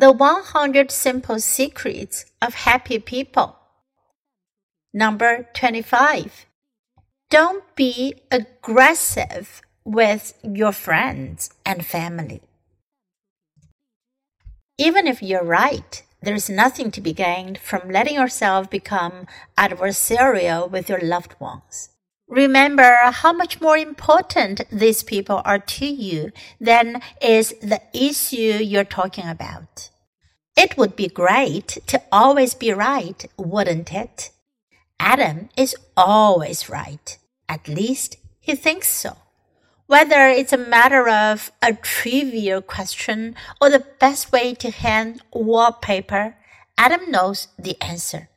The 100 Simple Secrets of Happy People. Number 25. Don't be aggressive with your friends and family. Even if you're right, there's nothing to be gained from letting yourself become adversarial with your loved ones. Remember how much more important these people are to you than is the issue you're talking about. It would be great to always be right, wouldn't it? Adam is always right. At least he thinks so. Whether it's a matter of a trivial question or the best way to hang wallpaper, Adam knows the answer.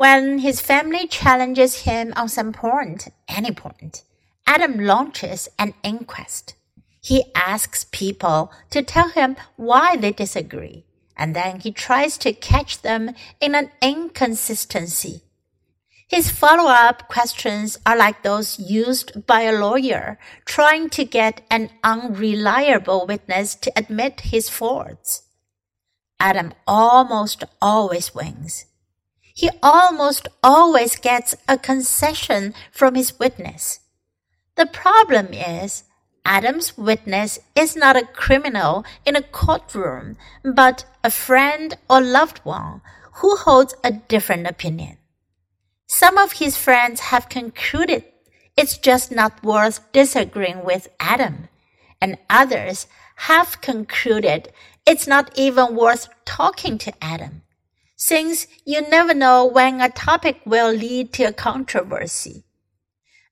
When his family challenges him on some point, any point, Adam launches an inquest. He asks people to tell him why they disagree, and then he tries to catch them in an inconsistency. His follow up questions are like those used by a lawyer trying to get an unreliable witness to admit his faults. Adam almost always wins he almost always gets a concession from his witness. The problem is, Adam's witness is not a criminal in a courtroom, but a friend or loved one who holds a different opinion. Some of his friends have concluded it's just not worth disagreeing with Adam, and others have concluded it's not even worth talking to Adam since you never know when a topic will lead to a controversy.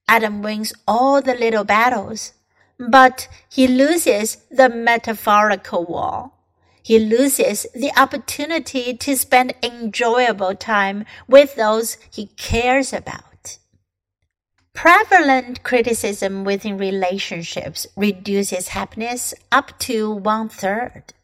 Adam wins all the little battles, but he loses the metaphorical war. He loses the opportunity to spend enjoyable time with those he cares about. Prevalent criticism within relationships reduces happiness up to one third.